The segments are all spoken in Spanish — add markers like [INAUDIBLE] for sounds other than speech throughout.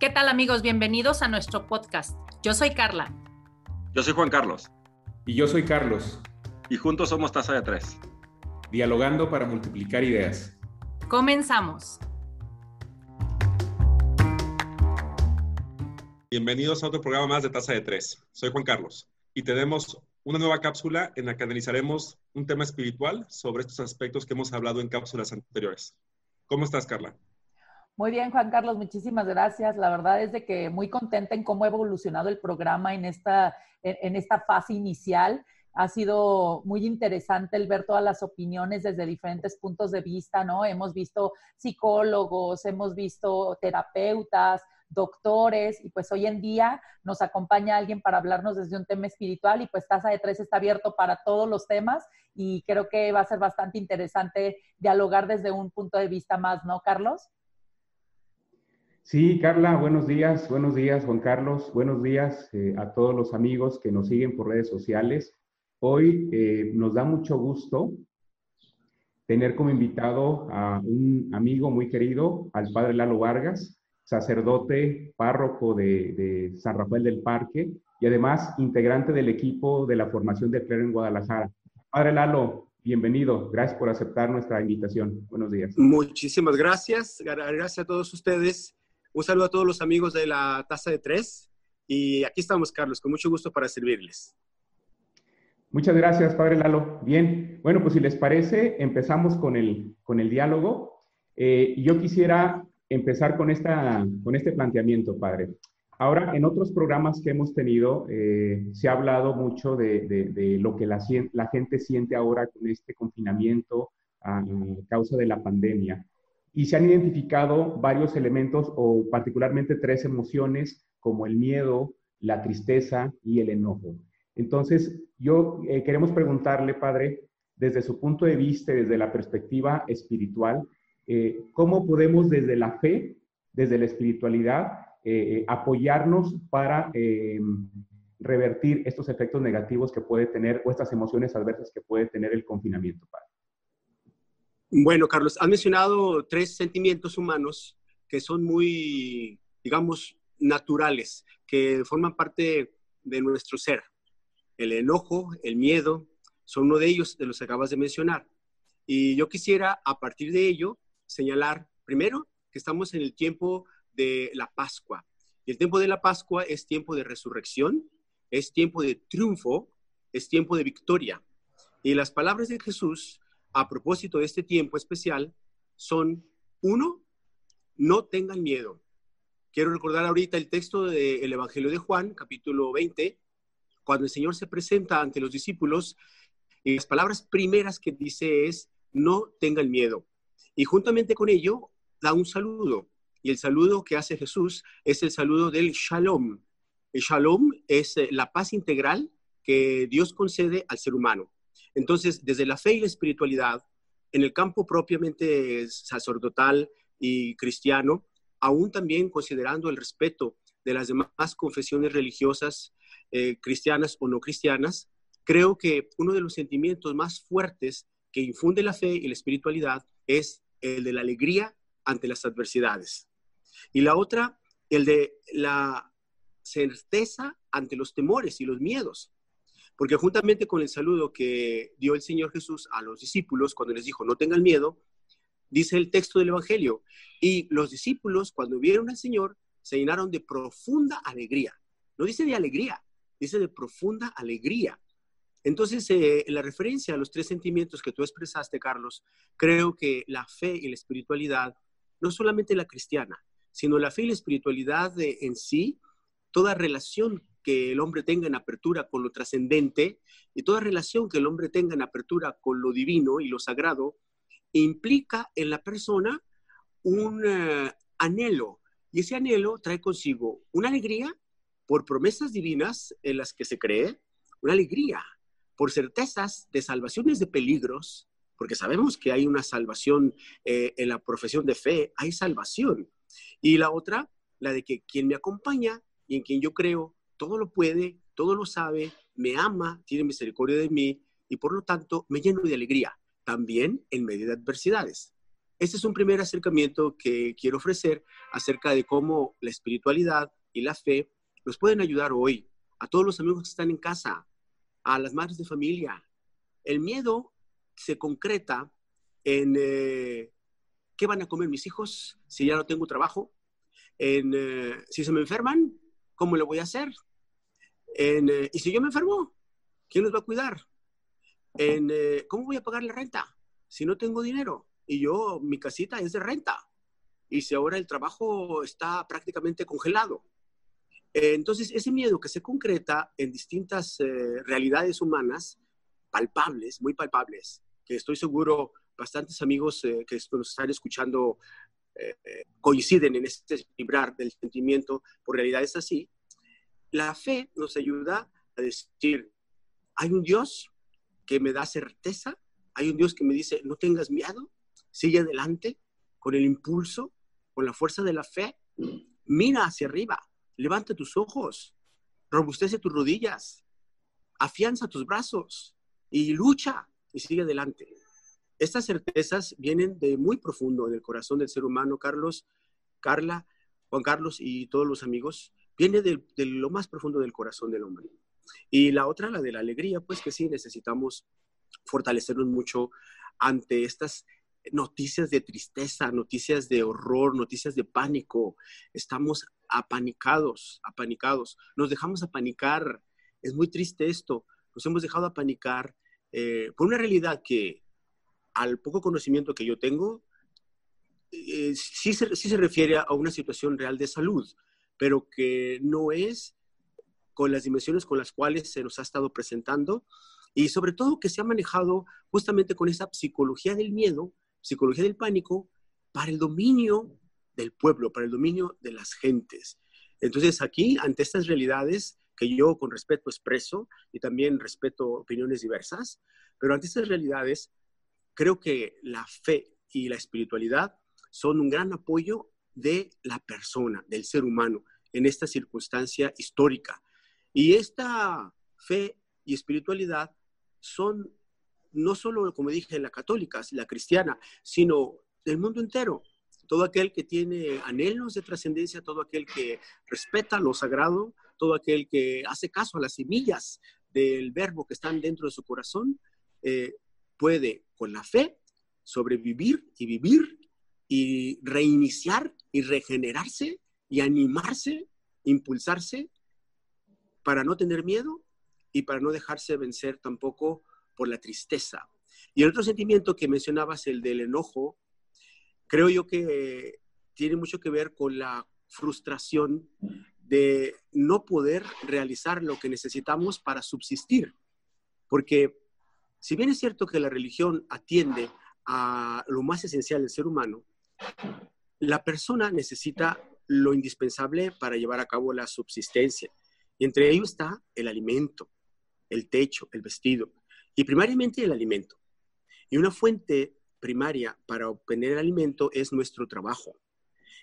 ¿Qué tal amigos? Bienvenidos a nuestro podcast. Yo soy Carla. Yo soy Juan Carlos. Y yo soy Carlos. Y juntos somos Taza de Tres. Dialogando para multiplicar ideas. Comenzamos. Bienvenidos a otro programa más de Taza de Tres. Soy Juan Carlos y tenemos una nueva cápsula en la que analizaremos un tema espiritual sobre estos aspectos que hemos hablado en cápsulas anteriores. ¿Cómo estás, Carla? Muy bien, Juan Carlos, muchísimas gracias. La verdad es de que muy contenta en cómo ha evolucionado el programa en esta, en, esta fase inicial. Ha sido muy interesante el ver todas las opiniones desde diferentes puntos de vista, ¿no? Hemos visto psicólogos, hemos visto terapeutas, doctores, y pues hoy en día nos acompaña alguien para hablarnos desde un tema espiritual y pues Taza de Tres está abierto para todos los temas y creo que va a ser bastante interesante dialogar desde un punto de vista más, ¿no, Carlos? Sí, Carla, buenos días, buenos días, Juan Carlos, buenos días eh, a todos los amigos que nos siguen por redes sociales. Hoy eh, nos da mucho gusto tener como invitado a un amigo muy querido, al padre Lalo Vargas, sacerdote, párroco de, San Rafael del Parque y además integrante del equipo de la formación de Clero en Guadalajara. Padre Lalo, bienvenido. Gracias por aceptar nuestra invitación. Buenos días. Muchísimas gracias. Gracias a todos ustedes un saludo a todos los amigos de la Taza de Tres. Y aquí estamos, Carlos, con mucho gusto para servirles. Muchas gracias, Padre Lalo. Bien, bueno, pues si les parece, empezamos con el, con el diálogo. Eh, yo quisiera empezar con, esta, con este planteamiento, Padre. Ahora, en otros programas que hemos tenido, eh, se ha hablado mucho de, de, lo que la, la, gente siente ahora con este confinamiento a causa de la pandemia y se han identificado varios elementos o particularmente tres emociones como el miedo, la tristeza y el enojo. Entonces, yo eh, queremos preguntarle, Padre, desde su punto de vista, desde la perspectiva espiritual, eh, ¿cómo podemos desde la fe, desde la espiritualidad, eh, apoyarnos para revertir estos efectos negativos que puede tener o estas emociones adversas que puede tener el confinamiento, Padre? Bueno, Carlos, has mencionado tres sentimientos humanos que son muy, digamos, naturales, que forman parte de nuestro ser. El enojo, el miedo, son uno de ellos de los que acabas de mencionar. Y yo quisiera, a partir de ello, señalar, primero, que estamos en el tiempo de la Pascua. Y el tiempo de la Pascua es tiempo de resurrección, es tiempo de triunfo, es tiempo de victoria. Y las palabras de Jesús a propósito de este tiempo especial son, uno, no tengan miedo. Quiero recordar ahorita el texto del Evangelio de Juan, capítulo 20, cuando el Señor se presenta ante los discípulos y las palabras primeras que dice es, no tengan miedo. Y juntamente con ello da un saludo. Y el saludo que hace Jesús es el saludo del shalom. El shalom es eh, la paz integral que Dios concede al ser humano. Entonces, desde la fe y la espiritualidad, en el campo propiamente sacerdotal y cristiano, aún también considerando el respeto de las demás confesiones religiosas, eh, cristianas o no cristianas, creo que uno de los sentimientos más fuertes que infunde la fe y la espiritualidad es el de la alegría ante las adversidades. Y la otra, el de la certeza ante los temores y los miedos. Porque juntamente con el saludo que dio el Señor Jesús a los discípulos cuando les dijo, no tengan miedo, dice el texto del Evangelio, y los discípulos cuando vieron al Señor se llenaron de profunda alegría. No dice de alegría, dice de profunda alegría. Entonces, eh, en la referencia a los tres sentimientos que tú expresaste, Carlos, creo que la fe y la espiritualidad, no solamente la cristiana, sino la fe y la espiritualidad en sí, toda relación que el hombre tenga en apertura con lo trascendente y toda relación que el hombre tenga en apertura con lo divino y lo sagrado implica en la persona un eh, anhelo y ese anhelo trae consigo una alegría por promesas divinas en las que se cree, una alegría por certezas de salvaciones de peligros, porque sabemos que hay una salvación eh, en la profesión de fe, hay salvación. Y la otra, la de que quien me acompaña y en quien yo creo todo lo puede, todo lo sabe, me ama, tiene misericordia de mí y por lo tanto me lleno de alegría, también en medio de adversidades. Este es un primer acercamiento que quiero ofrecer acerca de cómo la espiritualidad y la fe nos pueden ayudar hoy a todos los amigos que están en casa, a las madres de familia. El miedo se concreta en eh, qué van a comer mis hijos si ya no tengo trabajo, en eh, si se me enferman, ¿cómo le voy a hacer? En, eh, y si yo me enfermo, ¿quién los va a cuidar? En, ¿Cómo voy a pagar la renta si no tengo dinero? Y yo, mi casita es de renta. Y si ahora el trabajo está prácticamente congelado. entonces, ese miedo que se concreta en distintas realidades humanas, palpables, muy palpables, que estoy seguro bastantes amigos eh, que nos están escuchando eh, eh, coinciden en este vibrar del sentimiento por realidades así, la fe nos ayuda a decir, hay un Dios que me da certeza, hay un Dios que me dice, no tengas miedo, sigue adelante con el impulso, con la fuerza de la fe, mira hacia arriba, levanta tus ojos, robustece tus rodillas, afianza tus brazos y lucha y sigue adelante. Estas certezas vienen de muy profundo en el corazón del ser humano, Carlos, Carla, Juan Carlos y todos los amigos, viene de, lo más profundo del corazón del hombre. Y la otra, la de la alegría, pues que sí, necesitamos fortalecernos mucho ante estas noticias de tristeza, noticias de horror, noticias de pánico. Estamos apanicados, apanicados. Nos dejamos apanicar. Es muy triste esto. Nos hemos dejado apanicar eh, por una realidad que al poco conocimiento que yo tengo, eh, sí, se, sí se refiere a una situación real de salud, pero que no es con las dimensiones con las cuales se nos ha estado presentando y sobre todo que se ha manejado justamente con esa psicología del miedo, psicología del pánico, para el dominio del pueblo, para el dominio de las gentes. Entonces aquí, ante estas realidades que yo con respeto expreso y también respeto opiniones diversas, pero ante estas realidades creo que la fe y la espiritualidad son un gran apoyo de la persona, del ser humano, en esta circunstancia histórica. Y esta fe y espiritualidad son no solo, como dije, la católica, la cristiana, sino del mundo entero. Todo aquel que tiene anhelos de trascendencia, todo aquel que respeta lo sagrado, todo aquel que hace caso a las semillas del verbo que están dentro de su corazón, eh, puede con la fe sobrevivir y vivir y reiniciar y regenerarse y animarse, impulsarse para no tener miedo y para no dejarse vencer tampoco por la tristeza. Y el otro sentimiento que mencionabas, el del enojo, creo yo que tiene mucho que ver con la frustración de no poder realizar lo que necesitamos para subsistir. Porque si bien es cierto que la religión atiende a lo más esencial del ser humano, la persona necesita lo indispensable para llevar a cabo la subsistencia. Y entre ellos está el alimento, el techo, el vestido, y primariamente el alimento. Y una fuente primaria para obtener el alimento es nuestro trabajo.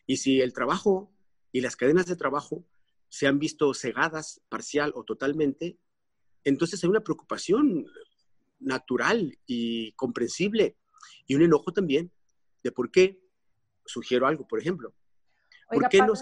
Y si el trabajo y las cadenas de trabajo se han visto cegadas parcial o totalmente, entonces hay una preocupación natural y comprensible. Y un enojo también de por qué. Sugiero algo, por ejemplo. ¿Por qué no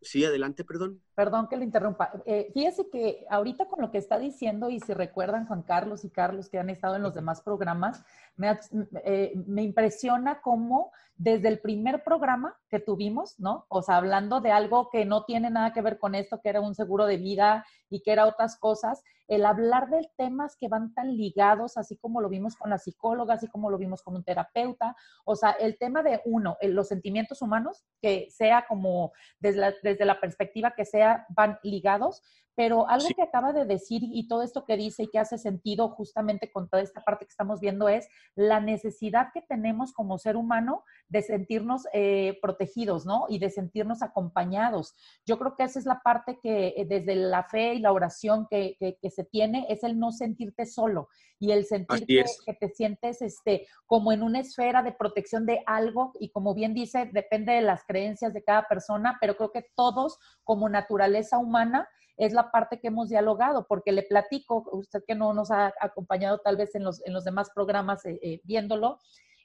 Sí, adelante, perdón. Perdón que le interrumpa. Eh, fíjese que ahorita con lo que está diciendo, y si recuerdan Juan Carlos y Carlos que han estado en los demás programas, me, eh, me impresiona cómo desde el primer programa que tuvimos, ¿no? O sea, hablando de algo que no tiene nada que ver con esto, que era un seguro de vida y que era otras cosas, el hablar de temas que van tan ligados, así como lo vimos con la psicóloga, así como lo vimos con un terapeuta, o sea, el tema de uno, los sentimientos humanos, que sea como desde la, desde la perspectiva que sea, van ligados, pero algo que acaba de decir y todo esto que dice y que hace sentido justamente con toda esta parte que estamos viendo es la necesidad que tenemos como ser humano de sentirnos eh, protegidos, ¿no? Y de sentirnos acompañados. Yo creo que esa es la parte que eh, desde la fe y la oración que, que, se tiene, es el no sentirte solo y el sentir que, que, te sientes este, como en una esfera de protección de algo y como bien dice, depende de las creencias de cada persona, pero creo que todos como naturaleza humana es la parte que hemos dialogado, porque le platico, usted que no nos ha acompañado tal vez en los, en los demás programas eh, eh, viéndolo,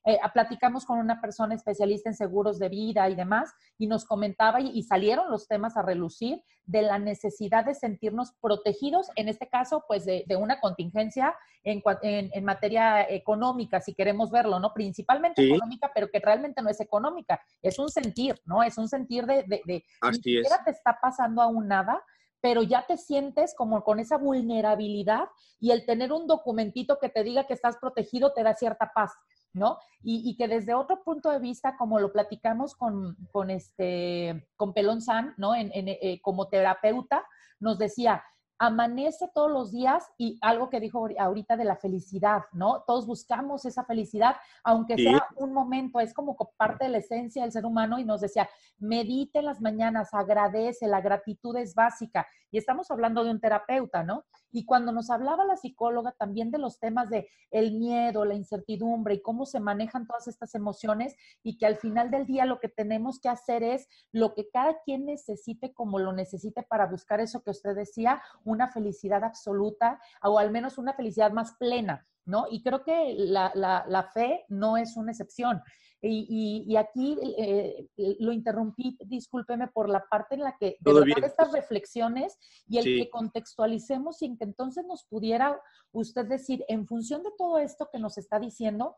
eh, platicamos con una persona especialista en seguros de vida y demás, y nos comentaba y, salieron los temas a relucir de la necesidad de sentirnos protegidos, en este caso, pues de, una contingencia en, en, materia económica, si queremos verlo, ¿no? Principalmente económica, pero que realmente no es económica, es un sentir, ¿no? Es un sentir de, de, de ni siquiera te está pasando aún nada, pero ya te sientes como con esa vulnerabilidad y el tener un documentito que te diga que estás protegido te da cierta paz, ¿no? Y, que desde otro punto de vista, como lo platicamos con, con este, con Pelón San, ¿no? En, eh, como terapeuta, nos decía, amanece todos los días y algo que dijo ahorita de la felicidad, ¿no? Todos buscamos esa felicidad, aunque sea un momento, es como parte de la esencia del ser humano y nos decía, medite en las mañanas, agradece, la gratitud es básica. Y estamos hablando de un terapeuta, ¿no? Y cuando nos hablaba la psicóloga también de los temas de el miedo, la incertidumbre y cómo se manejan todas estas emociones y que al final del día lo que tenemos que hacer es lo que cada quien necesite como lo necesite para buscar eso que usted decía, una felicidad absoluta o al menos una felicidad más plena, ¿no? Y creo que la, la, fe no es una excepción. Y, y, aquí eh, lo interrumpí, discúlpeme por la parte en la que de verdad estas reflexiones y el que contextualicemos y que entonces nos pudiera usted decir, en función de todo esto que nos está diciendo,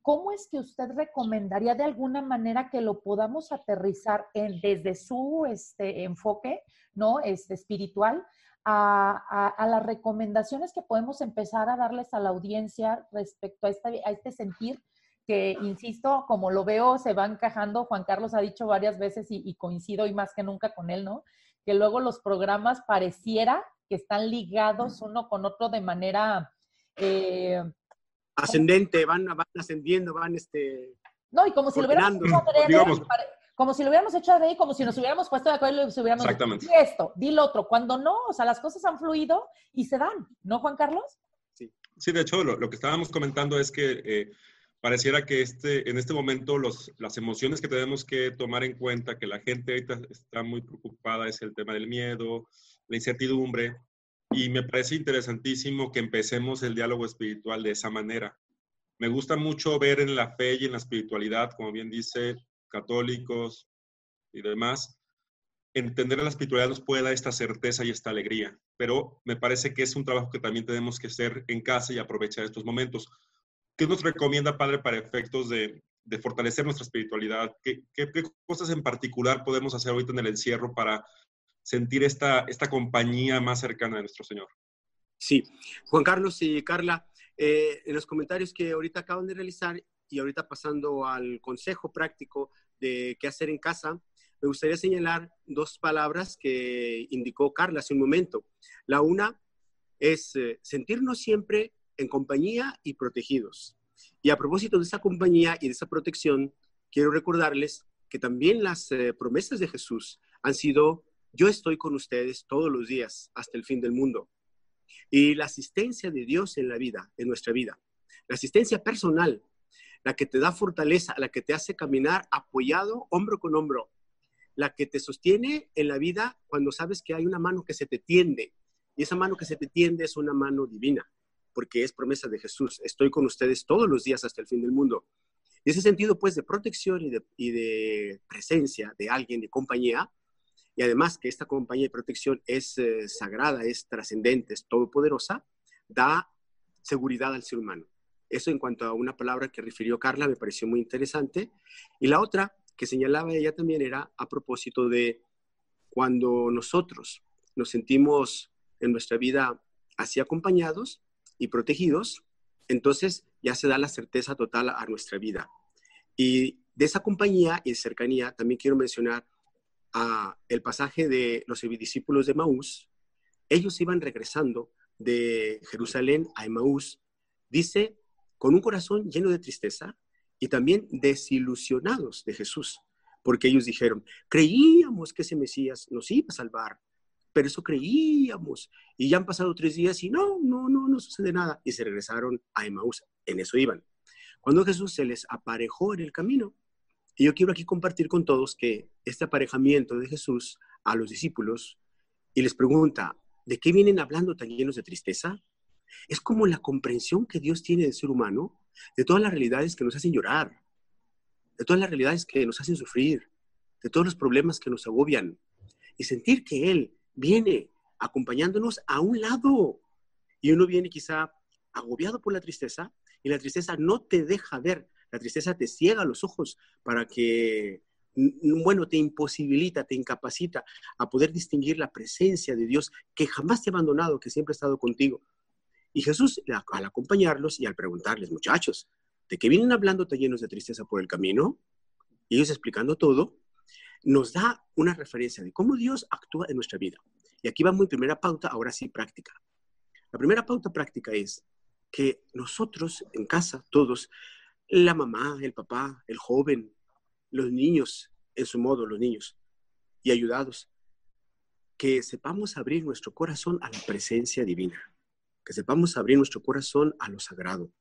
¿cómo es que usted recomendaría de alguna manera que lo podamos aterrizar en, desde su este, enfoque, ¿no? Este, espiritual, a, las recomendaciones que podemos empezar a darles a la audiencia respecto a este, a este sentir que, insisto, como lo veo, se va encajando. Juan Carlos ha dicho varias veces y, coincido y más que nunca con él, ¿no? Que luego los programas pareciera que están ligados uno con otro de manera... Eh, Ascendente, van, van ascendiendo, van este... No, y como si lo hubiéramos como si lo hubiéramos hecho de ahí, como si nos hubiéramos puesto de acuerdo y nos hubiéramos Exactamente. Di esto, di lo otro. Cuando no, o sea, las cosas han fluido y se dan, ¿no, Juan Carlos? Sí, sí de hecho, lo, que estábamos comentando es que eh, pareciera que este, en este momento los, las emociones que tenemos que tomar en cuenta, que la gente ahorita está muy preocupada, es el tema del miedo, la incertidumbre, y me parece interesantísimo que empecemos el diálogo espiritual de esa manera. Me gusta mucho ver en la fe y en la espiritualidad, como bien dice, católicos y demás, entender la espiritualidad nos puede dar esta certeza y esta alegría, pero me parece que es un trabajo que también tenemos que hacer en casa y aprovechar estos momentos. ¿Qué nos recomienda, Padre, para efectos de, de fortalecer nuestra espiritualidad? ¿Qué, ¿Qué, cosas en particular podemos hacer ahorita en el encierro para sentir esta, esta compañía más cercana de nuestro Señor? Sí, Juan Carlos y Carla, eh, en los comentarios que ahorita acaban de realizar y ahorita pasando al consejo práctico de qué hacer en casa, me gustaría señalar dos palabras que indicó Carla hace un momento. La una es eh, sentirnos siempre en compañía y protegidos. Y a propósito de esa compañía y de esa protección, quiero recordarles que también las eh, promesas de Jesús han sido, yo estoy con ustedes todos los días hasta el fin del mundo. Y la asistencia de Dios en la vida, en nuestra vida, la asistencia personal, la que te da fortaleza, la que te hace caminar apoyado hombro con hombro, la que te sostiene en la vida cuando sabes que hay una mano que se te tiende. Y esa mano que se te tiende es una mano divina, porque es promesa de Jesús. Estoy con ustedes todos los días hasta el fin del mundo. Y ese sentido, pues, de protección y de, presencia de alguien, de compañía, y además que esta compañía y protección es eh, sagrada, es trascendente, es todopoderosa, da seguridad al ser humano. Eso en cuanto a una palabra que refirió Carla me pareció muy interesante. Y la otra que señalaba ella también era a propósito de cuando nosotros nos sentimos en nuestra vida así acompañados y protegidos, entonces ya se da la certeza total a nuestra vida. Y de esa compañía y cercanía también quiero mencionar el pasaje de los discípulos de Maús. Ellos iban regresando de Jerusalén a Emaús. Dice con un corazón lleno de tristeza y también desilusionados de Jesús, porque ellos dijeron, creíamos que ese Mesías nos iba a salvar, pero eso creíamos, y ya han pasado tres días y no, no, no, no sucede nada, y se regresaron a Emaús, en eso iban. Cuando Jesús se les aparejó en el camino, y yo quiero aquí compartir con todos que este aparejamiento de Jesús a los discípulos, y les pregunta, ¿de qué vienen hablando tan llenos de tristeza? Es como la comprensión que Dios tiene del ser humano, de todas las realidades que nos hacen llorar, de todas las realidades que nos hacen sufrir, de todos los problemas que nos agobian. Y sentir que Él viene acompañándonos a un lado. Y uno viene quizá agobiado por la tristeza y la tristeza no te deja ver, la tristeza te ciega los ojos para que, bueno, te imposibilita, te incapacita a poder distinguir la presencia de Dios que jamás te ha abandonado, que siempre ha estado contigo. Y Jesús, al acompañarlos y al preguntarles, muchachos, ¿de qué vienen hablando tan llenos de tristeza por el camino? Y ellos explicando todo, nos da una referencia de cómo Dios actúa en nuestra vida. Y aquí va mi primera pauta, ahora sí práctica. La primera pauta práctica es que nosotros en casa, todos, la mamá, el papá, el joven, los niños, en su modo, los niños, y ayudados, que sepamos abrir nuestro corazón a la presencia divina, que sepamos abrir nuestro corazón a lo sagrado.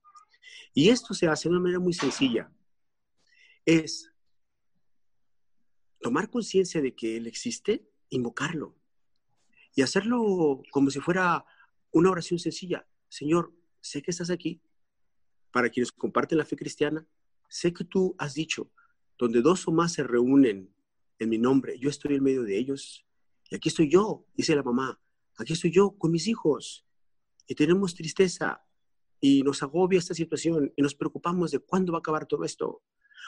Y esto se hace de una manera muy sencilla. Es tomar conciencia de que Él existe, invocarlo, y hacerlo como si fuera una oración sencilla. Señor, sé que estás aquí. Para quienes comparten la fe cristiana, sé que tú has dicho, donde dos o más se reúnen en mi nombre, yo estoy en medio de ellos. Y aquí estoy yo, dice la mamá, aquí estoy yo con mis hijos. Y tenemos tristeza y nos agobia esta situación y nos preocupamos de cuándo va a acabar todo esto.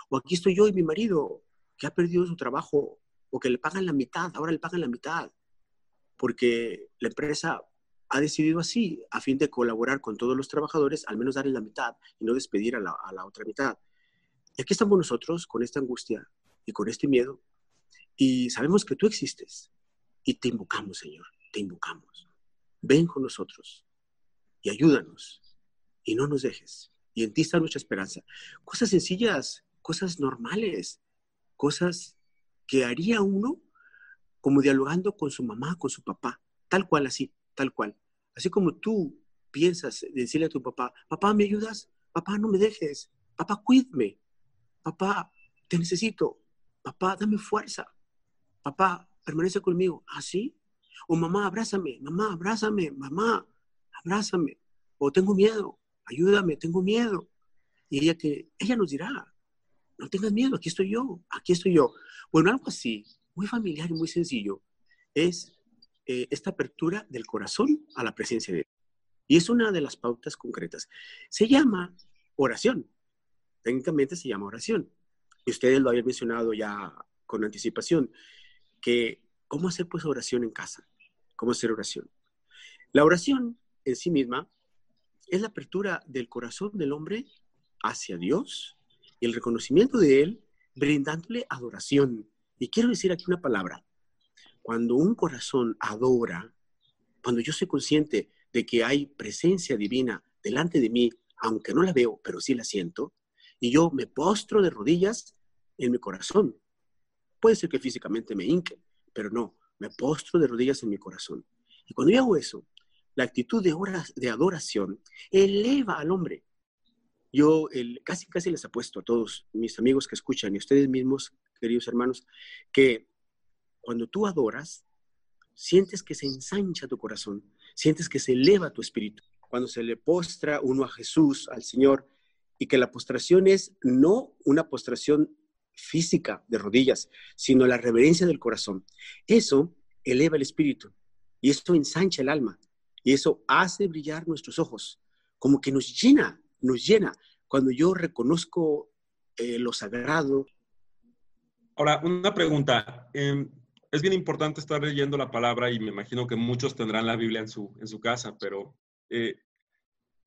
O aquí estoy yo y mi marido, que ha perdido su trabajo, o que le pagan la mitad, ahora le pagan la mitad porque la empresa ha decidido así, a fin de colaborar con todos los trabajadores, al menos darle la mitad y no despedir a la, otra mitad. Y aquí estamos nosotros con esta angustia y con este miedo, y sabemos que tú existes, y te invocamos, Señor, te invocamos. Ven con nosotros y ayúdanos, y no nos dejes. Y en ti está nuestra esperanza. Cosas sencillas, cosas normales, cosas que haría uno como dialogando con su mamá, con su papá, tal cual así, tal cual. Así como tú piensas decirle a tu papá, papá, ¿me ayudas? Papá, no me dejes. Papá, cuídame. Papá, te necesito. Papá, dame fuerza. Papá, permanece conmigo. ¿Así? ¿Ah, o mamá, abrázame. Mamá, abrázame. Mamá, abrázame. O tengo miedo. Ayúdame, tengo miedo. Y ella, que, ella nos dirá, no tengas miedo, aquí estoy yo, aquí estoy yo. Bueno, algo así muy familiar y muy sencillo es eh, esta apertura del corazón a la presencia de Dios. Y es una de las pautas concretas. Se llama oración. Técnicamente se llama oración. Y ustedes lo habían mencionado ya con anticipación, que cómo hacer pues oración en casa, cómo hacer oración. La oración en sí misma es la apertura del corazón del hombre hacia Dios y el reconocimiento de Él, brindándole adoración, y quiero decir aquí una palabra. Cuando un corazón adora, cuando yo soy consciente de que hay presencia divina delante de mí, aunque no la veo, pero sí la siento, y yo me postro de rodillas en mi corazón. Puede ser que físicamente me hinque, pero no, me postro de rodillas en mi corazón. Y cuando yo hago eso, la actitud de, de adoración eleva al hombre. Yo casi, casi les apuesto a todos mis amigos que escuchan y ustedes mismos queridos hermanos, que cuando tú adoras, sientes que se ensancha tu corazón, sientes que se eleva tu espíritu. Cuando se le postra uno a Jesús, al Señor, y que la postración es no una postración física de rodillas, sino la reverencia del corazón. Eso eleva el espíritu y eso ensancha el alma y eso hace brillar nuestros ojos, como que nos llena, nos llena. Cuando yo reconozco eh, lo sagrado, Ahora, una pregunta. Em, es bien importante estar leyendo la palabra y me imagino que muchos tendrán la Biblia en su, en su casa, pero eh,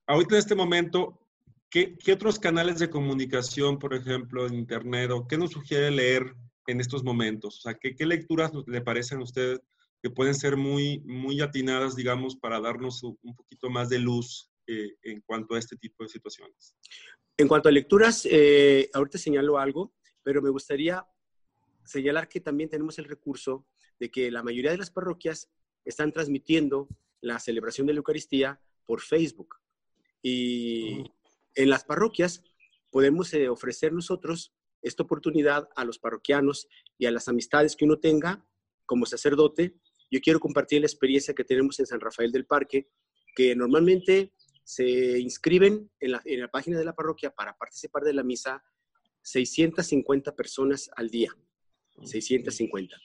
ahorita en este momento, ¿qué, ¿qué, otros canales de comunicación, por ejemplo, en Internet, o qué nos sugiere leer en estos momentos? O sea, ¿qué, qué lecturas le parecen a ustedes que pueden ser muy, muy atinadas, digamos, para darnos un poquito más de luz eh, en cuanto a este tipo de situaciones? En cuanto a lecturas, eh, ahorita señalo algo, pero me gustaría señalar que también tenemos el recurso de que la mayoría de las parroquias están transmitiendo la celebración de la Eucaristía por Facebook. Y en las parroquias podemos eh, ofrecer nosotros esta oportunidad a los parroquianos y a las amistades que uno tenga como sacerdote. Yo quiero compartir la experiencia que tenemos en San Rafael del Parque, que normalmente se inscriben en la, en la página de la parroquia para participar de la misa 650 personas al día. 650.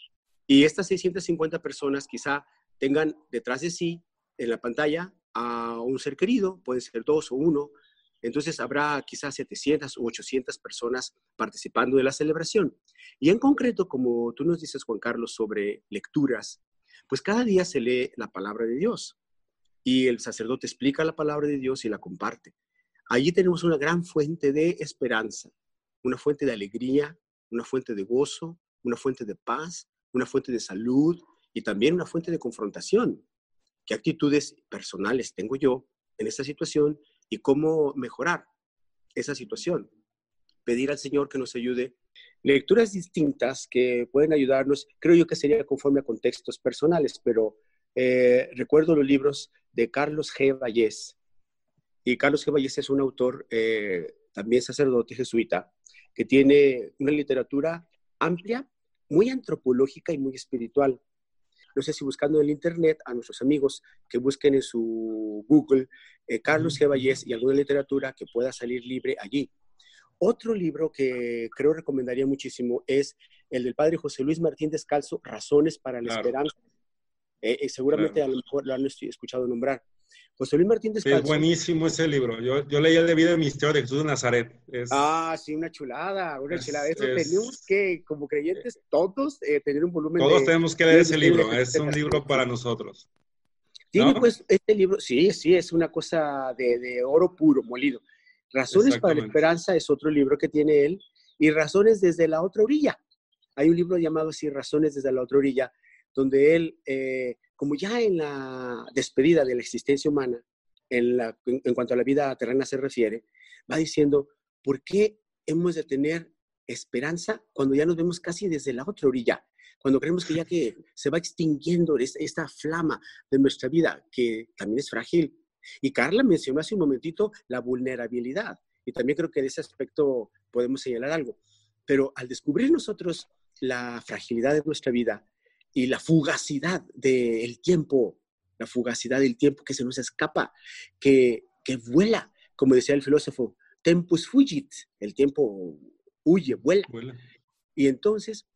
Y estas 650 personas quizá tengan detrás de sí, en la pantalla, a un ser querido, puede ser dos o uno. Entonces habrá quizás 700 u 800 personas participando de la celebración. Y en concreto, como tú nos dices, Juan Carlos, sobre lecturas, pues cada día se lee la palabra de Dios y el sacerdote explica la palabra de Dios y la comparte. Allí tenemos una gran fuente de esperanza, una fuente de alegría, una fuente de gozo, una fuente de paz, una fuente de salud y también una fuente de confrontación. ¿Qué actitudes personales tengo yo en esta situación y cómo mejorar esa situación? Pedir al Señor que nos ayude. Lecturas distintas que pueden ayudarnos, creo yo que sería conforme a contextos personales, pero eh, recuerdo los libros de Carlos G. Vallés. Y Carlos G. Vallés es un autor, eh, también sacerdote jesuita, que tiene una literatura amplia, muy antropológica y muy espiritual. No sé si buscando en el Internet a nuestros amigos que busquen en su Google eh, Carlos G. Vallés y alguna literatura que pueda salir libre allí. Otro libro que creo recomendaría muchísimo es el del padre José Luis Martín Descalzo, Razones para la Esperanza. Eh, eh, seguramente a lo mejor lo han escuchado nombrar. José Luis Martín Descalzo. Es buenísimo ese libro. Yo, yo leí el de vida de misterio de Jesús de Nazaret. Ah, sí, una chulada, una chulada. Eso tenemos que, como creyentes, todos eh, tener un volumen. Todos tenemos que leer ese libro. Es un libro para nosotros. Tiene pues este libro, sí, sí, es una cosa de, de oro puro, molido. Razones para la esperanza es otro libro que tiene él. Y Razones desde la otra orilla. Hay un libro llamado así, Razones desde la otra orilla, donde él, eh, como ya en la despedida de la existencia humana, en, en, cuanto a la vida terrena se refiere, va diciendo, ¿por qué hemos de tener esperanza cuando ya nos vemos casi desde la otra orilla? Cuando creemos que ya que se va extinguiendo esta flama de nuestra vida, que también es frágil. Y Carla mencionó hace un momentito la vulnerabilidad. Y también creo que de ese aspecto podemos señalar algo. Pero al descubrir nosotros la fragilidad de nuestra vida, y la fugacidad del tiempo, la fugacidad del tiempo que se nos escapa, que, que vuela, como decía el filósofo, tempus fugit, el tiempo huye, vuela. Y entonces,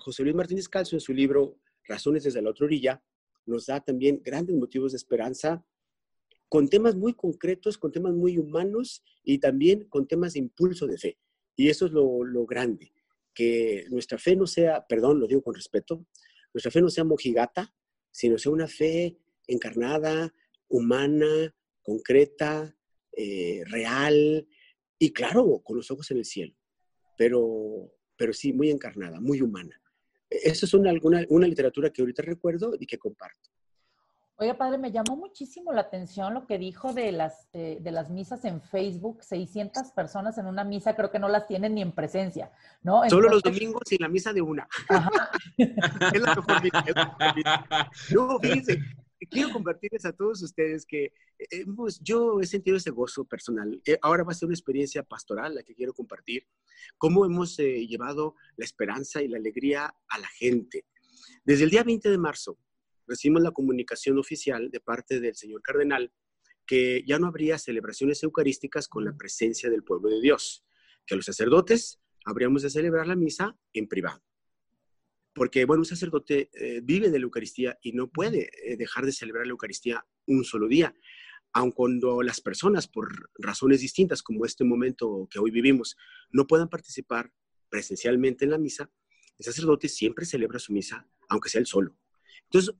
José Luis Martínez Calzo en su libro Razones desde la otra orilla, nos da también grandes motivos de esperanza con temas muy concretos, con temas muy humanos y también con temas de impulso de fe. Y eso es lo, lo grande que nuestra fe no sea, perdón, lo digo con respeto, nuestra fe no sea mojigata, sino sea una fe encarnada, humana, concreta, eh, real y claro, con los ojos en el cielo, pero, pero sí muy encarnada, muy humana. Esa es una, alguna, una literatura que ahorita recuerdo y que comparto. Oiga, padre, me llamó muchísimo la atención lo que dijo de las, eh, de las misas en Facebook. 600 personas en una misa, creo que no las tienen ni en presencia, ¿no? Solo los domingos y la misa de una. [LAUGHS] es la mejor misa. No, fíjense, quiero compartirles a todos ustedes que eh, yo he sentido ese gozo personal. Eh, ahora va a ser una experiencia pastoral la que quiero compartir. Cómo hemos llevado la esperanza y la alegría a la gente. Desde el día 20 de marzo recibimos la comunicación oficial de parte del señor cardenal que ya no habría celebraciones eucarísticas con la presencia del pueblo de Dios, que los sacerdotes habríamos de celebrar la misa en privado. Porque, bueno, un sacerdote eh, vive de la Eucaristía y no puede eh, dejar de celebrar la Eucaristía un solo día, aun cuando las personas, por razones distintas, como este momento que hoy vivimos, no puedan participar presencialmente en la misa, el sacerdote siempre celebra su misa, aunque sea él solo. Entonces,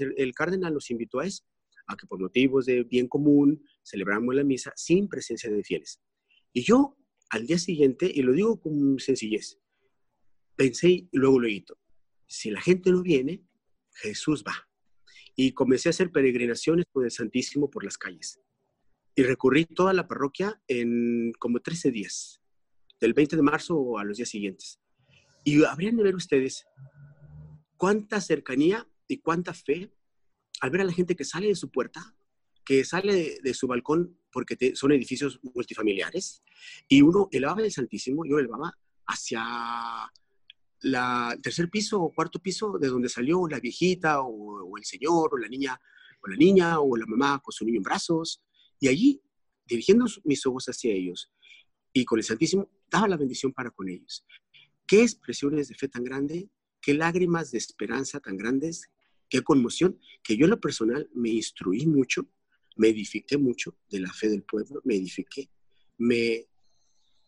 el, el cardenal nos invitó a eso, a que por motivos de bien común celebramos la misa sin presencia de fieles. Y yo, al día siguiente, y lo digo con sencillez, pensé y luego lo hizo, si la gente no viene, Jesús va. Y comencé a hacer peregrinaciones con el Santísimo por las calles. Y recorrí toda la parroquia en como 13 días, del 20 de marzo a los días siguientes. Y habrían de ver ustedes cuánta cercanía y cuánta fe al ver a la gente que sale de su puerta, que sale de, su balcón porque son edificios multifamiliares, y uno elevaba el Santísimo, yo elevaba hacia la tercer piso o cuarto piso de donde salió la viejita o, el señor o la niña o la niña o la mamá con su niño en brazos Y allí, dirigiendo mis ojos hacia ellos y con el Santísimo, daba la bendición para con ellos. Qué expresiones de fe tan grande, qué lágrimas de esperanza tan grandes, qué conmoción, que yo en lo personal me instruí mucho, me edifiqué mucho de la fe del pueblo, me edifiqué, me,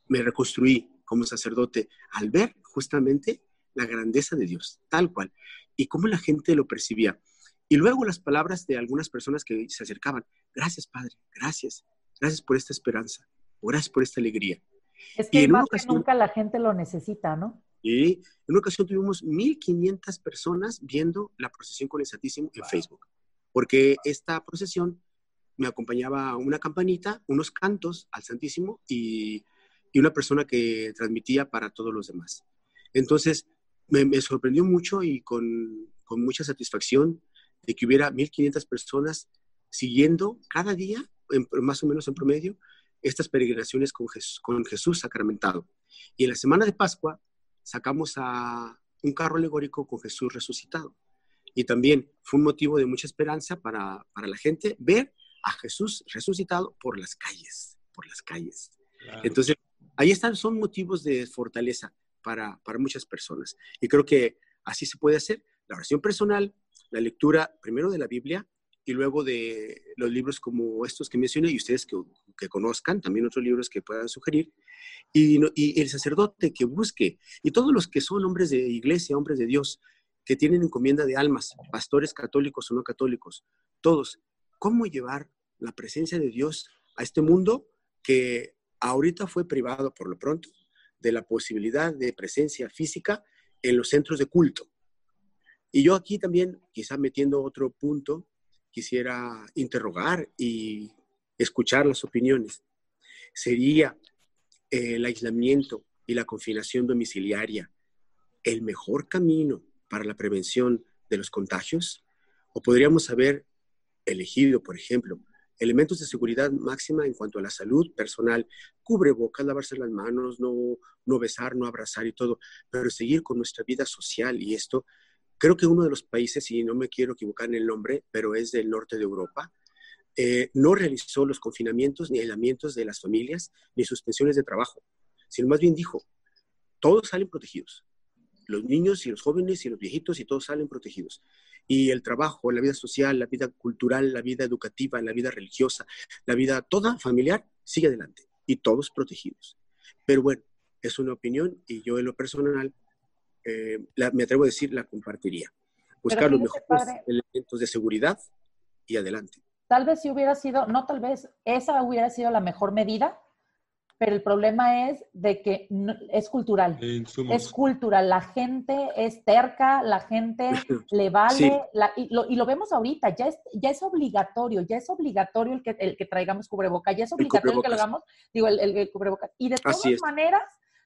me reconstruí como sacerdote al ver justamente la grandeza de Dios, tal cual, y cómo la gente lo percibía. Y luego las palabras de algunas personas que se acercaban, gracias Padre, gracias, gracias por esta esperanza, gracias por esta alegría. Es que más que nunca la gente lo necesita, ¿no? Y en una ocasión tuvimos 1.500 personas viendo la procesión con el Santísimo en Facebook, porque esta procesión me acompañaba una campanita, unos cantos al Santísimo y, y una persona que transmitía para todos los demás. Entonces, me, me sorprendió mucho y con, con, mucha satisfacción de que hubiera 1.500 personas siguiendo cada día, en, más o menos en promedio, estas peregrinaciones con Jesús, con Jesús sacramentado. Y en la semana de Pascua sacamos a un carro alegórico con Jesús resucitado. Y también fue un motivo de mucha esperanza para, para la gente ver a Jesús resucitado por las calles, por las calles. Claro. Entonces, ahí están, son motivos de fortaleza para, para muchas personas. Y creo que así se puede hacer. La oración personal, la lectura primero de la Biblia y luego de los libros como estos que mencioné y ustedes que, que conozcan, también otros libros que puedan sugerir, y, y, el sacerdote que busque, y todos los que son hombres de iglesia, hombres de Dios, que tienen encomienda de almas, pastores católicos o no católicos, todos, cómo llevar la presencia de Dios a este mundo que ahorita fue privado por lo pronto de la posibilidad de presencia física en los centros de culto. Y yo aquí también, quizá metiendo otro punto, quisiera interrogar y escuchar las opiniones. ¿Sería el aislamiento y la confinación domiciliaria el mejor camino para la prevención de los contagios? ¿O podríamos haber elegido, por ejemplo, elementos de seguridad máxima en cuanto a la salud personal, cubrebocas, lavarse las manos, no, no besar, no abrazar y todo, pero seguir con nuestra vida social y esto, creo que uno de los países, y no me quiero equivocar en el nombre, pero es del norte de Europa, eh, no realizó los confinamientos ni aislamientos de las familias ni suspensiones de trabajo, sino más bien dijo, todos salen protegidos, los niños y los jóvenes y los viejitos y todos salen protegidos y el trabajo, la vida social, la vida cultural, la vida educativa, la vida religiosa, la vida toda familiar sigue adelante y todos protegidos. Pero bueno, es una opinión y yo en lo personal eh, la, me atrevo a decir la compartiría. Buscar los mejores padre, elementos de seguridad y adelante. Tal vez si hubiera sido, no tal vez, esa hubiera sido la mejor medida, pero el problema es de que no, es cultural. Es cultural. La gente es terca, la gente [LAUGHS] le vale, sí. la, y, lo, y, lo, vemos ahorita, ya es, ya es obligatorio, ya es obligatorio el que, el que traigamos cubreboca, ya es obligatorio el, el que lo hagamos, digo, el, el, el cubreboca. Y de todas maneras,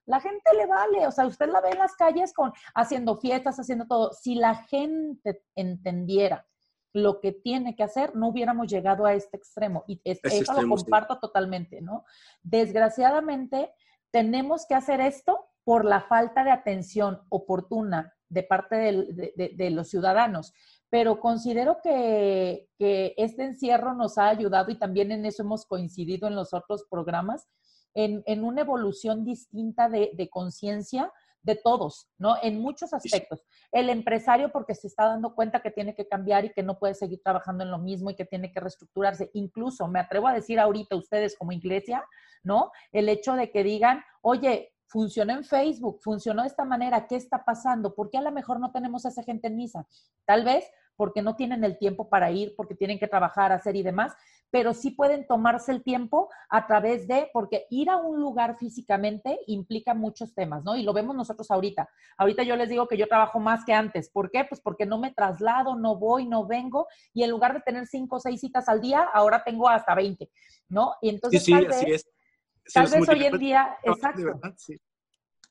la gente le vale, o sea, usted la ve en las calles con haciendo fiestas, haciendo todo. Si la gente entendiera lo que tiene que hacer, no hubiéramos llegado a este extremo. Y es, eso extremo, lo comparto sí. totalmente, ¿no? Desgraciadamente, tenemos que hacer esto por la falta de atención oportuna de parte de, de, de los ciudadanos. Pero considero que, que, este encierro nos ha ayudado y también en eso hemos coincidido en los otros programas, en, en una evolución distinta de conciencia de todos, ¿no? En muchos aspectos. El empresario porque se está dando cuenta que tiene que cambiar y que no puede seguir trabajando en lo mismo y que tiene que reestructurarse. Incluso me atrevo a decir ahorita ustedes como iglesia, ¿no? El hecho de que digan, oye, funcionó en Facebook, funcionó de esta manera, ¿qué está pasando? ¿Por qué a lo mejor no tenemos a esa gente en misa? Tal vez porque no tienen el tiempo para ir, porque tienen que trabajar, hacer y demás, pero sí pueden tomarse el tiempo a través de, porque ir a un lugar físicamente implica muchos temas, ¿no? Y lo vemos nosotros ahorita. Ahorita yo les digo que yo trabajo más que antes. ¿Por qué? Pues porque no me traslado, no voy, no vengo, y en lugar de tener cinco o seis citas al día, ahora tengo hasta 20, ¿no? Y entonces sí, sí, tal así vez, es. Se tal vez hoy en día, No, exacto. verdad, sí.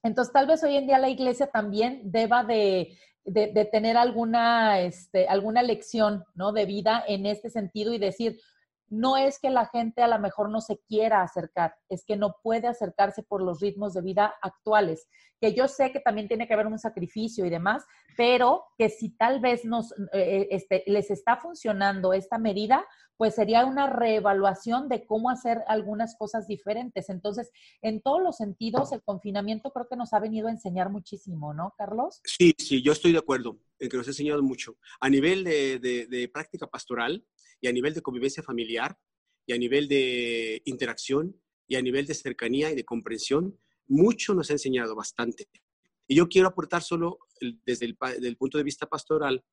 Entonces, tal vez hoy en día la iglesia también deba de, de- de tener alguna, este, alguna lección ¿no? de vida en este sentido y decir, no es que la gente a lo mejor no se quiera acercar, es que no puede acercarse por los ritmos de vida actuales, que yo sé que también tiene que haber un sacrificio y demás, pero que si tal vez nos, eh, este, les está funcionando esta medida, pues sería una reevaluación de cómo hacer algunas cosas diferentes. Entonces, en todos los sentidos, el confinamiento creo que nos ha venido a enseñar muchísimo, ¿no, Carlos? Sí, sí, yo estoy de acuerdo en que nos ha enseñado mucho. A nivel de, de práctica pastoral y a nivel de convivencia familiar y a nivel de interacción y a nivel de cercanía y de comprensión, mucho nos ha enseñado bastante. Y yo quiero aportar solo desde el, punto de vista pastoral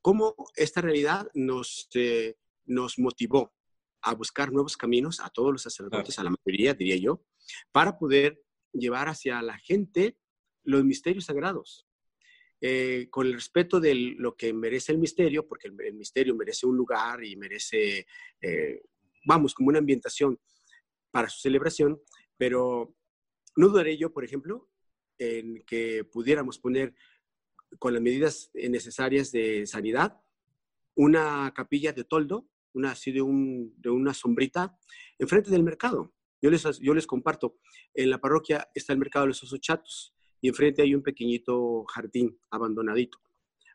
cómo esta realidad nos, eh, nos motivó a buscar nuevos caminos a todos los sacerdotes, a la mayoría, diría yo, para poder llevar hacia la gente los misterios sagrados. Eh, con el respeto de lo que merece el misterio, porque el, misterio merece un lugar y merece, eh, vamos, como una ambientación para su celebración, pero no dudaré yo, por ejemplo, en que pudiéramos poner con las medidas necesarias de sanidad una capilla de toldo, una, así de, un, de una sombrita, enfrente del mercado. Yo les, yo les comparto, en la parroquia está el mercado de los osos chatos y enfrente hay un pequeñito jardín abandonadito.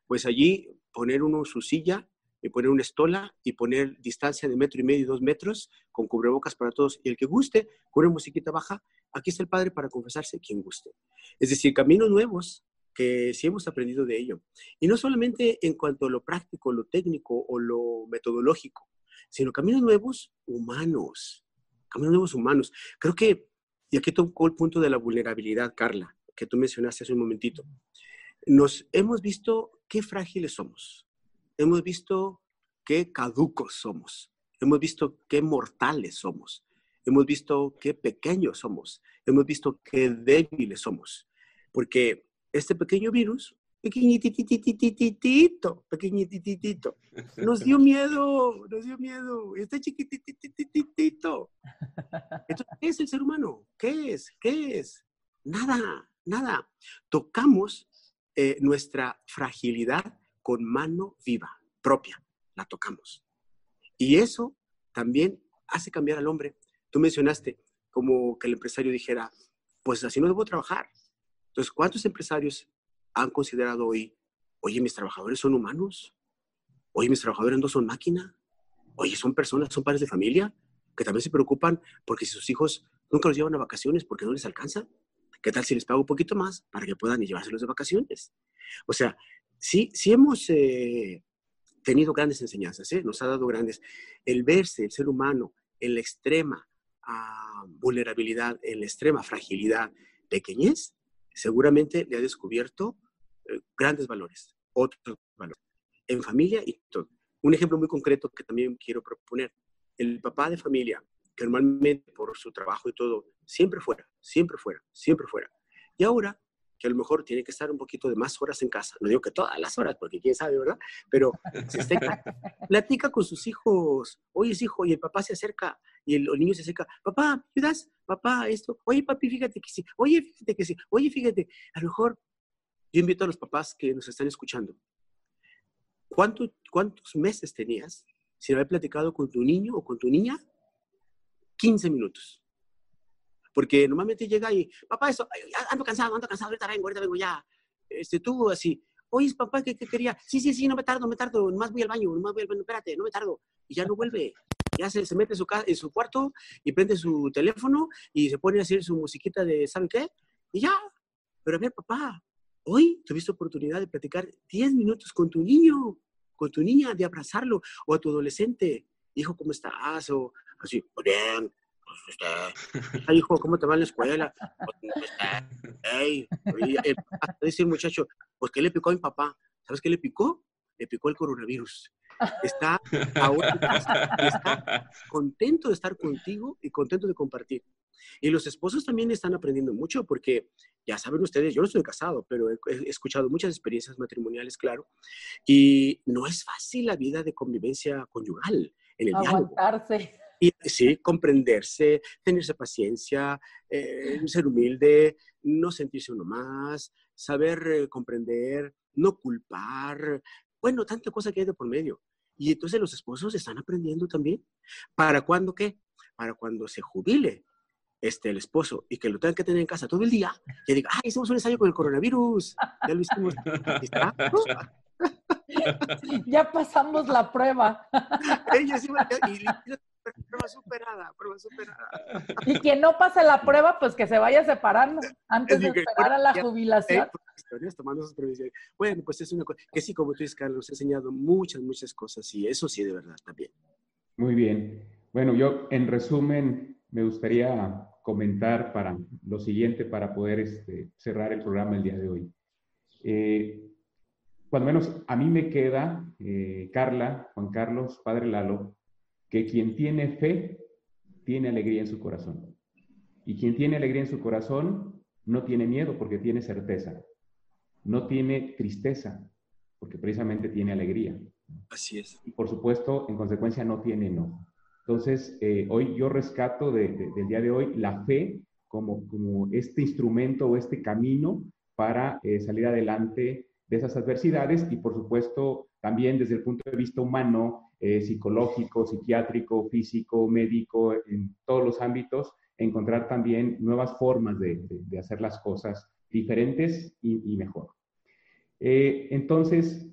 Pues allí poner uno su silla y poner una estola y poner distancia de metro y medio y dos metros con cubrebocas para todos. Y el que guste, con una musiquita baja, aquí está el Padre para confesarse quien guste. Es decir, caminos nuevos que sí hemos aprendido de ello. Y no solamente en cuanto a lo práctico, lo técnico o lo metodológico, sino caminos nuevos humanos. Caminos nuevos humanos. Creo que, y aquí tocó el punto de la vulnerabilidad, Carla, que tú mencionaste hace un momentito. Nos hemos visto qué frágiles somos hemos visto qué caducos somos, hemos visto qué mortales somos, hemos visto qué pequeños somos, hemos visto qué débiles somos, porque este pequeño virus, pequeñitititititito, pequeñitititito, nos dio miedo, nos dio miedo, este chiquititititito. Entonces, ¿qué es el ser humano? ¿Qué es? ¿Qué es? Nada, nada. Tocamos eh, nuestra fragilidad con mano viva, propia, la tocamos. Y eso también hace cambiar al hombre. Tú mencionaste como que el empresario dijera, pues así no debo trabajar. Entonces, ¿cuántos empresarios han considerado hoy, oye, mis trabajadores son humanos? Oye, mis trabajadores no son máquina. Oye, son personas, son padres de familia que también se preocupan porque si sus hijos nunca los llevan a vacaciones porque no les alcanza, ¿qué tal si les pago un poquito más para que puedan llevárselos de vacaciones? O sea, sí, sí hemos eh, tenido grandes enseñanzas, ¿eh? nos ha dado grandes. El verse, el ser humano, en la extrema ah, vulnerabilidad, en la extrema fragilidad, pequeñez, seguramente le ha descubierto eh, grandes valores, otros valores, en familia y todo. Un ejemplo muy concreto que también quiero proponer. El papá de familia, que normalmente por su trabajo y todo, siempre fuera, siempre fuera, siempre fuera. Y ahora que a lo mejor tiene que estar un poquito de más horas en casa. No digo que todas las horas, porque quién sabe, ¿verdad? Pero si está [LAUGHS] platica con sus hijos. Oye, hijo, y el papá se acerca, y el, niño se acerca. Papá, ¿ayudas? Papá, esto. Oye, papi, fíjate que sí. Oye, fíjate que sí. Oye, fíjate. A lo mejor yo invito a los papás que nos están escuchando. ¿Cuánto, ¿Cuántos meses tenías sin haber platicado con tu niño o con tu niña? 15 minutos. Porque normalmente llega y, papá, eso, ando cansado, ando cansado, ahorita vengo, ahorita vengo ya. Este, tú así, oye, papá, ¿qué, ¿qué, quería? Sí, sí, sí, no me tardo, me tardo, nomás voy al baño, nomás voy al baño, espérate, no me tardo. Y ya no vuelve. Ya se, se mete en su cuarto y prende su teléfono y se pone a hacer su musiquita de, ¿sabe qué? Y ya. Pero a ver, papá, hoy tuviste oportunidad de platicar 10 minutos con tu niño, con tu niña, de abrazarlo, o a tu adolescente. Hijo, ¿cómo estás? O así, bien, pues usted, hijo, ¿cómo te va en la escuela? Pues, Ey, [LAUGHS] dice el muchacho, pues ¿qué le picó a mi papá? ¿Sabes qué le picó? Le picó el coronavirus. Está ahora está contento de estar contigo y contento de compartir. Y los esposos también están aprendiendo mucho porque ya saben ustedes, yo no estoy casado, pero he, escuchado muchas experiencias matrimoniales, claro, y no es fácil la vida de convivencia conyugal en el Aguantarse. Y sí, comprenderse, tenerse paciencia, eh, ser humilde, no sentirse uno más, saber eh, comprender, no culpar, bueno, tanta cosa que hay de por medio. Y entonces los esposos están aprendiendo también. ¿Para cuándo qué? Para cuando se jubile este, el esposo y que lo tengan que tener en casa todo el día, que diga, ah, hicimos un ensayo con el coronavirus, ya lo hicimos. [LAUGHS] [LAUGHS] ya pasamos la prueba. y prueba superada, prueba superada. Y quien no pase la prueba, pues que se vaya separando antes de esperar a la jubilación. Tomando sus previsiones. Bueno, pues es una cosa que sí, como tú dices, Carlos, he enseñado muchas, muchas cosas y eso sí, de verdad, también. Muy bien. Bueno, yo en resumen me gustaría comentar para lo siguiente para poder este, cerrar el programa el día de hoy. Eh, cuando menos a mí me queda, eh, Carla, Juan Carlos, Padre Lalo, que quien tiene fe tiene alegría en su corazón. Y quien tiene alegría en su corazón no tiene miedo porque tiene certeza. No tiene tristeza porque precisamente tiene alegría. Así es. Y por supuesto, en consecuencia, no tiene no. Entonces, eh, hoy yo rescato del día de hoy la fe como, como este instrumento o este camino para eh, salir adelante de esas adversidades y por supuesto también desde el punto de vista humano, eh, psicológico, psiquiátrico, físico, médico, en todos los ámbitos, encontrar también nuevas formas de, hacer las cosas diferentes y, mejor. Eh, entonces,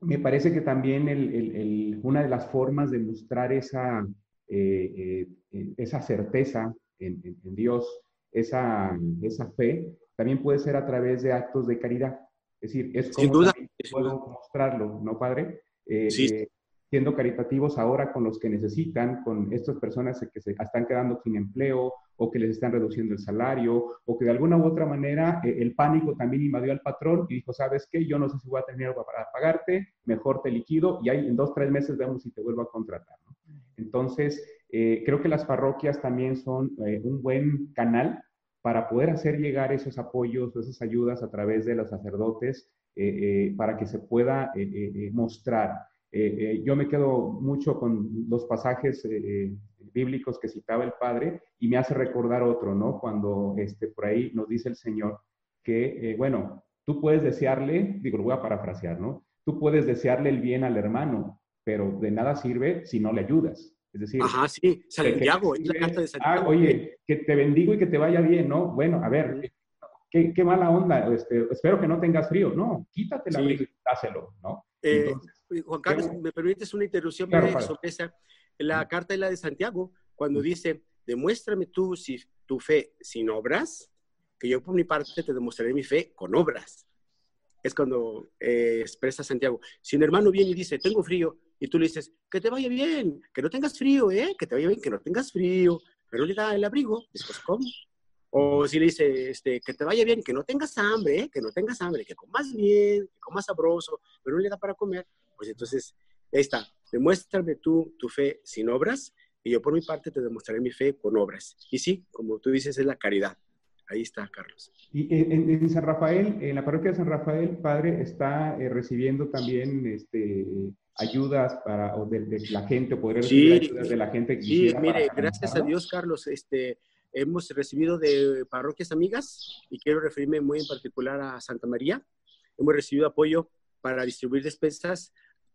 me parece que también una de las formas de mostrar esa, eh, esa certeza en, Dios, esa, esa fe, también puede ser a través de actos de caridad. Es decir, es como duda, puedo mostrarlo, ¿no, padre? Eh, sí. Eh, siendo caritativos ahora con los que necesitan, con estas personas que se están quedando sin empleo o que les están reduciendo el salario o que de alguna u otra manera eh, el pánico también invadió al patrón y dijo, ¿sabes qué? Yo no sé si voy a tener algo para pagarte, mejor te liquido y ahí en dos, tres meses vemos si te vuelvo a contratar. Entonces, creo que las parroquias también son un buen canal para poder hacer llegar esos apoyos o esas ayudas a través de los sacerdotes eh, eh, para que se pueda eh, mostrar. yo me quedo mucho con los pasajes bíblicos que citaba el Padre y me hace recordar otro, ¿no? Cuando este, por ahí nos dice el Señor que, bueno, tú puedes desearle, digo, lo voy a parafrasear, ¿no? Tú puedes desearle el bien al hermano, pero de nada sirve si no le ayudas. Es decir, Ajá, sí, Santiago, es la carta de Santiago. Ah, oye, que te bendigo y que te vaya bien, ¿no? Bueno, a ver, qué, qué mala onda, este, espero que no tengas frío. No, quítate la sí. y dáselo, ¿no? Eh, Juan Carlos, ¿me permites una interrupción sobre esa? La carta es la de Santiago, cuando dice, demuéstrame tú si, tu fe sin obras, que yo por mi parte te demostraré mi fe con obras. Es cuando eh, expresa Santiago. Si un hermano viene y dice, tengo frío, y tú le dices, que te vaya bien, que no tengas frío, ¿eh? Que te vaya bien, que no tengas frío, pero le da el abrigo, después ¿cómo? O si le dice, este, que te vaya bien, que no tengas hambre, ¿eh? que no tengas hambre, que comas bien, que comas sabroso, pero no le da para comer, pues entonces, ahí está, demuéstrame tú tu fe sin obras y yo por mi parte te demostraré mi fe con obras. Y sí, como tú dices, es la caridad. Ahí está, Carlos. Y en, San Rafael, en la parroquia de San Rafael, padre, está eh, recibiendo también este, ayudas para, o de, la gente, poder recibir ayudas de la gente. Que sí, mire, gracias a Dios, Carlos, este, hemos recibido de parroquias amigas y quiero referirme muy en particular a Santa María. Hemos recibido apoyo para distribuir despensas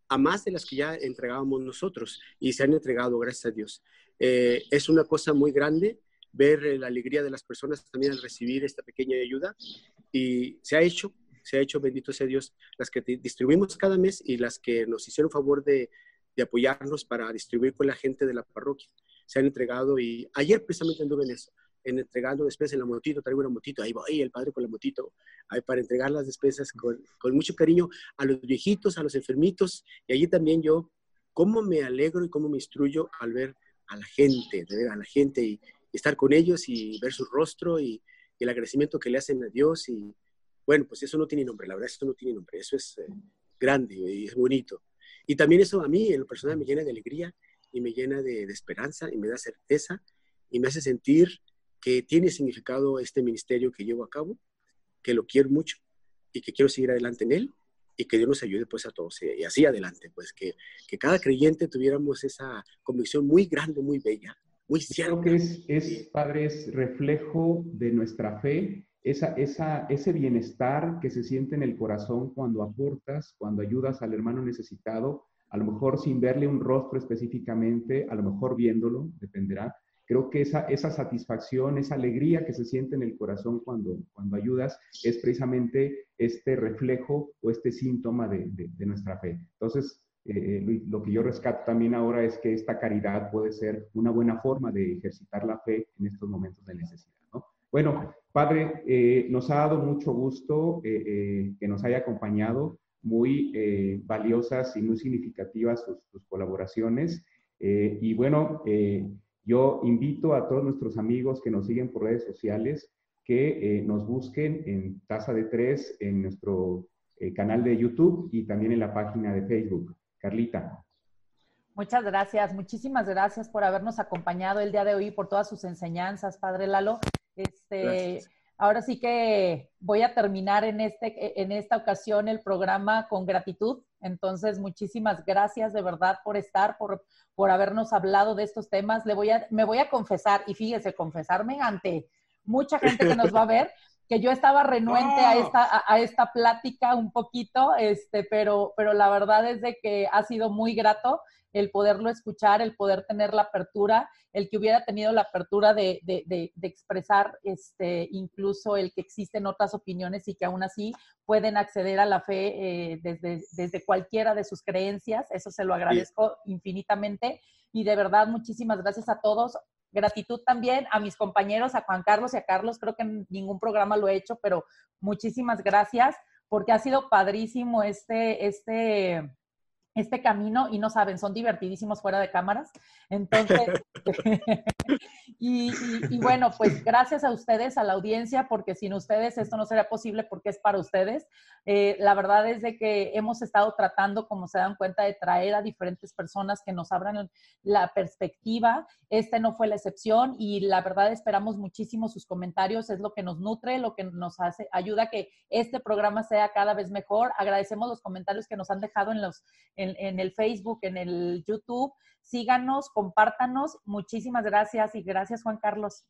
a más de las que ya entregábamos nosotros y se han entregado, gracias a Dios. Eh, es una cosa muy grande ver la alegría de las personas también al recibir esta pequeña ayuda y se ha hecho, se ha hecho, bendito sea Dios, las que distribuimos cada mes y las que nos hicieron favor de, apoyarnos para distribuir con la gente de la parroquia. Se han entregado y ayer precisamente anduve en eso, en entregando despensas en la motito, traigo una motito, ahí voy el padre con la motito, ahí para entregar las despensas con, con mucho cariño a los viejitos, a los enfermitos, y allí también yo, cómo me alegro y cómo me instruyo al ver a la gente, de ver a la gente y, estar con ellos y ver su rostro y, el agradecimiento que le hacen a Dios y, bueno, pues eso no tiene nombre, la verdad, eso no tiene nombre, eso es eh, grande y es bonito. Y también eso a mí, en lo personal, me llena de alegría y me llena de, esperanza y me da certeza y me hace sentir que tiene significado este ministerio que llevo a cabo, que lo quiero mucho y que quiero seguir adelante en él y que Dios nos ayude pues a todos y así adelante, pues que, que cada creyente tuviéramos esa convicción muy grande, muy bella, muy cierta. Creo que es, es, Padre, es reflejo de nuestra fe esa, ese bienestar que se siente en el corazón cuando aportas, cuando ayudas al hermano necesitado, a lo mejor sin verle un rostro específicamente, a lo mejor viéndolo, dependerá. Creo que esa, esa satisfacción, esa alegría que se siente en el corazón cuando, cuando ayudas es precisamente este reflejo o este síntoma de, de, nuestra fe. Entonces, eh, eh, lo que yo rescato también ahora es que esta caridad puede ser una buena forma de ejercitar la fe en estos momentos de necesidad. ¿No? Bueno, Padre, eh, nos ha dado mucho gusto que nos haya acompañado muy eh, valiosas y muy significativas sus, colaboraciones. Eh, y bueno, eh, yo invito a todos nuestros amigos que nos siguen por redes sociales que nos busquen en Tasa de Tres en nuestro canal de YouTube y también en la página de Facebook. Carlita. Muchas gracias, muchísimas gracias por habernos acompañado el día de hoy, por todas sus enseñanzas, Padre Lalo. Este, Ahora sí que voy a terminar en, este, en esta ocasión el programa con gratitud. Entonces, muchísimas gracias de verdad por estar, por, por habernos hablado de estos temas. Le voy a, me voy a confesar, y fíjese, confesarme ante mucha gente que nos va a ver, que yo estaba renuente a, [LAUGHS] esta, a, esta plática un poquito, este, pero, pero la verdad es de que ha sido muy grato el poderlo escuchar, el poder tener la apertura, el que hubiera tenido la apertura de, expresar este, incluso el que existen otras opiniones y que aún así pueden acceder a la fe eh, desde, desde cualquiera de sus creencias. Eso se lo agradezco infinitamente. Y de verdad, muchísimas gracias a todos. Gratitud también a mis compañeros, a Juan Carlos y a Carlos. Creo que en ningún programa lo he hecho, pero muchísimas gracias porque ha sido padrísimo este, este, este camino y no saben, son divertidísimos fuera de cámaras. Entonces, [LAUGHS] [LAUGHS] y, bueno, pues gracias a ustedes, a la audiencia, porque sin ustedes esto no sería posible porque es para ustedes. Eh, la verdad es de que hemos estado tratando, como se dan cuenta, de traer a diferentes personas que nos abran la perspectiva. Este no fue la excepción y la verdad esperamos muchísimo sus comentarios, es lo que nos nutre, lo que nos hace, ayuda a que este programa sea cada vez mejor. Agradecemos los comentarios que nos han dejado en los en, el Facebook, en el YouTube. Síganos, compártanos. Muchísimas gracias y gracias, Juan Carlos.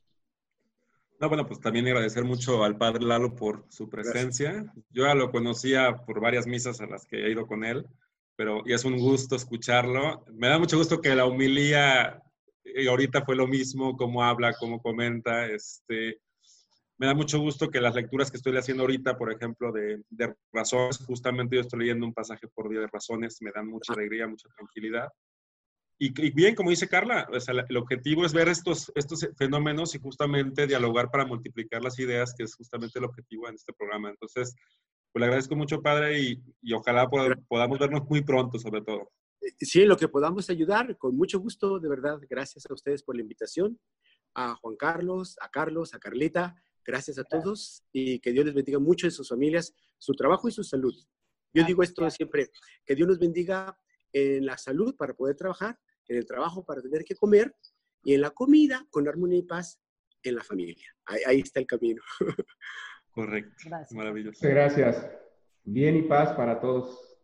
No, bueno, pues también agradecer mucho al padre Lalo por su presencia. Yo ya lo conocía por varias misas a las que he ido con él, pero y es un gusto escucharlo. Me da mucho gusto que la humilía y ahorita fue lo mismo, cómo habla, cómo comenta. Este, me da mucho gusto que las lecturas que estoy haciendo ahorita, por ejemplo, de, razones, justamente yo estoy leyendo un pasaje por día de razones, me dan mucha alegría, mucha tranquilidad. Y, bien, como dice Carla, el objetivo es ver estos, estos fenómenos y justamente dialogar para multiplicar las ideas, que es justamente el objetivo en este programa. Entonces, pues le agradezco mucho, padre, y, y ojalá podamos vernos muy pronto, sobre todo. Eh, sí, lo que podamos ayudar, con mucho gusto, de verdad. Gracias a ustedes por la invitación. A Juan Carlos, a Carlos, a Carlita Gracias a todos y que Dios les bendiga mucho en sus familias, su trabajo y su salud. Yo digo esto siempre, que Dios nos bendiga en la salud para poder trabajar, en el trabajo para tener que comer y en la comida con armonía y paz en la familia. Ahí, está el camino. [LAUGHS] Correcto. Maravilloso. Muchas gracias. Bien y paz para todos.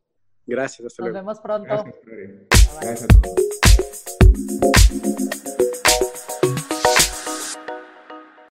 Gracias. Hasta Nos vemos pronto. Gracias, Gracias a todos.